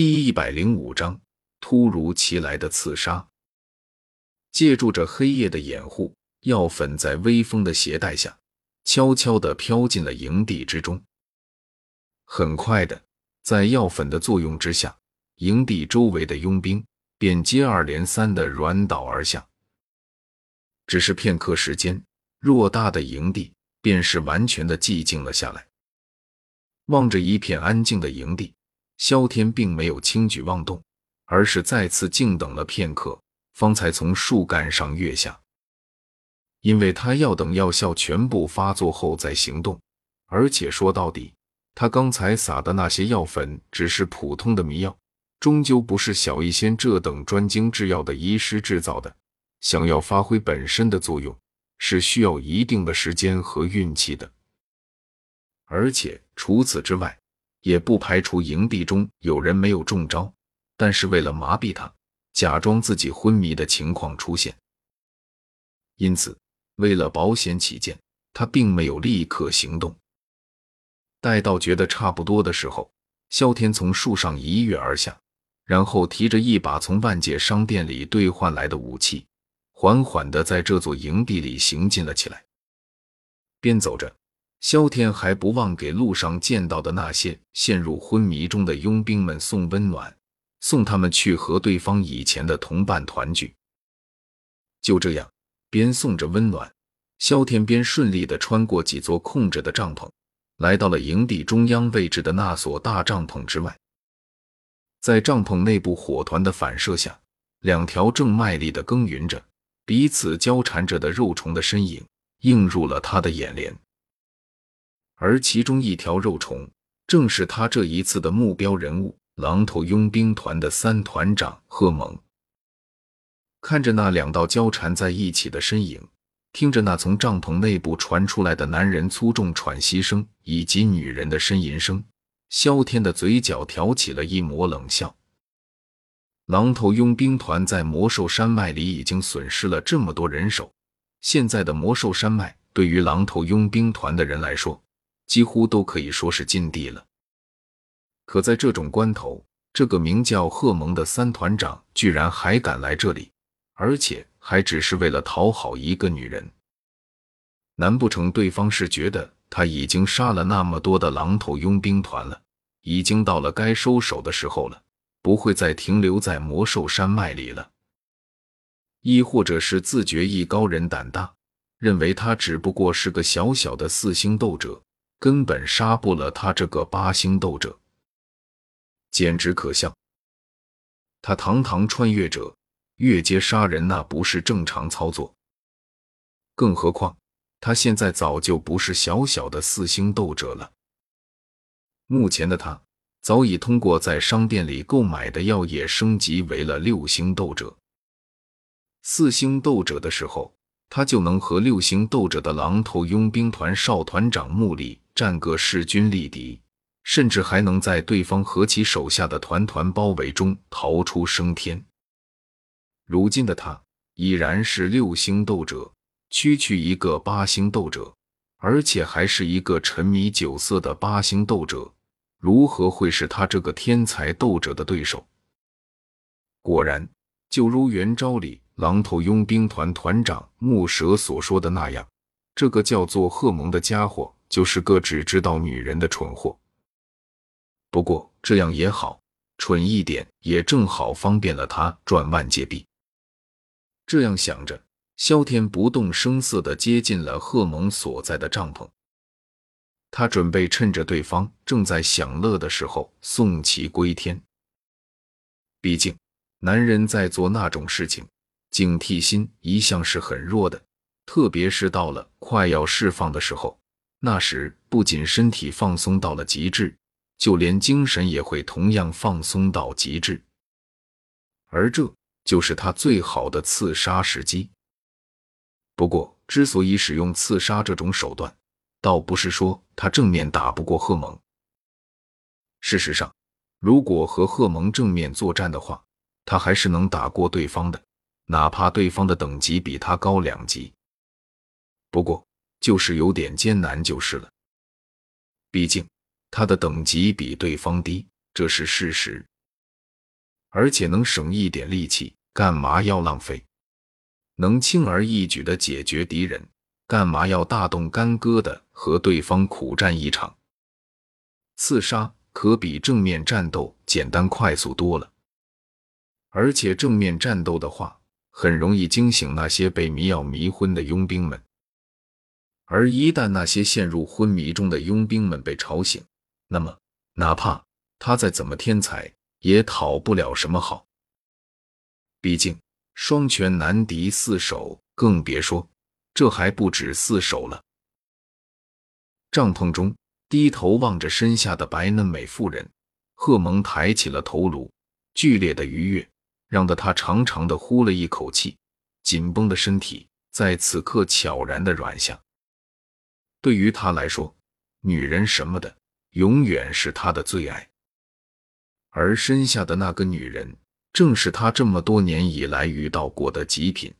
第一百零五章突如其来的刺杀。借助着黑夜的掩护，药粉在微风的携带下，悄悄地飘进了营地之中。很快的，在药粉的作用之下，营地周围的佣兵便接二连三地软倒而下。只是片刻时间，偌大的营地便是完全的寂静了下来。望着一片安静的营地。萧天并没有轻举妄动，而是再次静等了片刻，方才从树干上跃下。因为他要等药效全部发作后再行动，而且说到底，他刚才撒的那些药粉只是普通的迷药，终究不是小医仙这等专精制药的医师制造的。想要发挥本身的作用，是需要一定的时间和运气的。而且除此之外，也不排除营地中有人没有中招，但是为了麻痹他，假装自己昏迷的情况出现。因此，为了保险起见，他并没有立刻行动。待到觉得差不多的时候，萧天从树上一跃而下，然后提着一把从万界商店里兑换来的武器，缓缓地在这座营地里行进了起来，边走着。萧天还不忘给路上见到的那些陷入昏迷中的佣兵们送温暖，送他们去和对方以前的同伴团聚。就这样，边送着温暖，萧天边顺利地穿过几座空着的帐篷，来到了营地中央位置的那所大帐篷之外。在帐篷内部火团的反射下，两条正卖力地耕耘着、彼此交缠着的肉虫的身影映入了他的眼帘。而其中一条肉虫，正是他这一次的目标人物——狼头佣兵团的三团长贺蒙。看着那两道交缠在一起的身影，听着那从帐篷内部传出来的男人粗重喘息声以及女人的呻吟声，萧天的嘴角挑起了一抹冷笑。狼头佣兵团在魔兽山脉里已经损失了这么多人手，现在的魔兽山脉对于狼头佣兵团的人来说，几乎都可以说是禁地了。可在这种关头，这个名叫贺蒙的三团长居然还敢来这里，而且还只是为了讨好一个女人。难不成对方是觉得他已经杀了那么多的狼头佣兵团了，已经到了该收手的时候了，不会再停留在魔兽山脉里了？亦或者是自觉艺高人胆大，认为他只不过是个小小的四星斗者？根本杀不了他这个八星斗者，简直可笑！他堂堂穿越者，越阶杀人那不是正常操作。更何况他现在早就不是小小的四星斗者了。目前的他早已通过在商店里购买的药液升级为了六星斗者。四星斗者的时候，他就能和六星斗者的狼头佣兵团少团长穆里。战个势均力敌，甚至还能在对方和其手下的团团包围中逃出升天。如今的他已然是六星斗者，区区一个八星斗者，而且还是一个沉迷酒色的八星斗者，如何会是他这个天才斗者的对手？果然，就如元昭里狼头佣兵团团长木蛇所说的那样，这个叫做贺蒙的家伙。就是个只知道女人的蠢货。不过这样也好，蠢一点也正好方便了他赚万界币。这样想着，萧天不动声色地接近了贺蒙所在的帐篷。他准备趁着对方正在享乐的时候送其归天。毕竟，男人在做那种事情，警惕心一向是很弱的，特别是到了快要释放的时候。那时不仅身体放松到了极致，就连精神也会同样放松到极致，而这就是他最好的刺杀时机。不过，之所以使用刺杀这种手段，倒不是说他正面打不过贺蒙。事实上，如果和贺蒙正面作战的话，他还是能打过对方的，哪怕对方的等级比他高两级。不过，就是有点艰难，就是了。毕竟他的等级比对方低，这是事实。而且能省一点力气，干嘛要浪费？能轻而易举的解决敌人，干嘛要大动干戈的和对方苦战一场？刺杀可比正面战斗简单快速多了，而且正面战斗的话，很容易惊醒那些被迷药迷昏的佣兵们。而一旦那些陷入昏迷中的佣兵们被吵醒，那么哪怕他再怎么天才，也讨不了什么好。毕竟。双拳难敌四手，更别说这还不止四手了。帐篷中，低头望着身下的白嫩美妇人，贺蒙抬起了头颅，剧烈的愉悦让得他长长的呼了一口气，紧绷的身体在此刻悄然的软下。对于他来说，女人什么的，永远是他的最爱，而身下的那个女人。正是他这么多年以来遇到过的极品，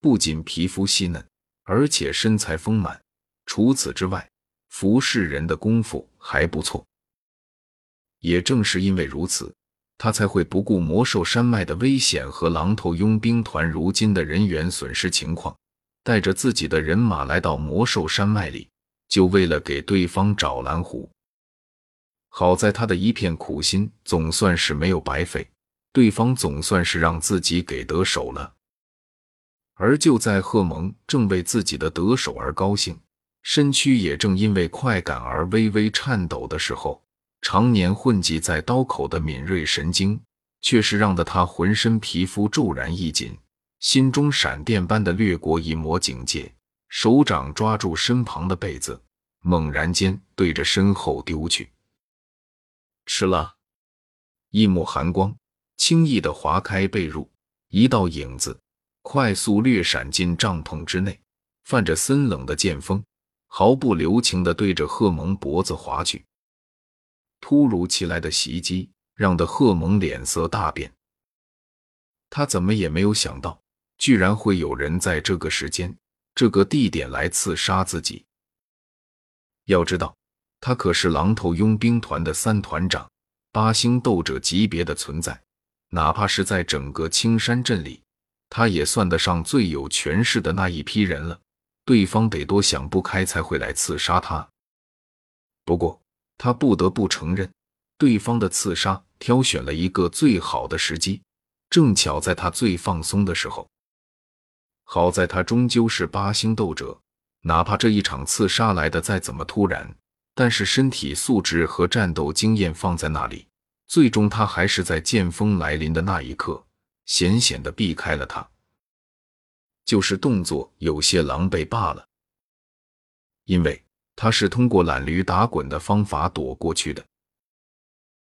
不仅皮肤细嫩，而且身材丰满。除此之外，服侍人的功夫还不错。也正是因为如此，他才会不顾魔兽山脉的危险和狼头佣兵团如今的人员损失情况，带着自己的人马来到魔兽山脉里，就为了给对方找蓝狐。好在他的一片苦心总算是没有白费，对方总算是让自己给得手了。而就在贺蒙正为自己的得手而高兴，身躯也正因为快感而微微颤抖的时候，常年混迹在刀口的敏锐神经，却是让得他浑身皮肤骤然一紧，心中闪电般的掠过一抹警戒，手掌抓住身旁的被子，猛然间对着身后丢去。吃了，一抹寒光轻易的划开被褥，一道影子快速掠闪进帐篷之内，泛着森冷的剑锋，毫不留情的对着贺蒙脖子划去。突如其来的袭击让的贺蒙脸色大变，他怎么也没有想到，居然会有人在这个时间、这个地点来刺杀自己。要知道。他可是狼头佣兵团的三团长，八星斗者级别的存在，哪怕是在整个青山镇里，他也算得上最有权势的那一批人了。对方得多想不开才会来刺杀他。不过他不得不承认，对方的刺杀挑选了一个最好的时机，正巧在他最放松的时候。好在他终究是八星斗者，哪怕这一场刺杀来的再怎么突然。但是身体素质和战斗经验放在那里，最终他还是在剑锋来临的那一刻，险险的避开了他，就是动作有些狼狈罢了。因为他是通过懒驴打滚的方法躲过去的。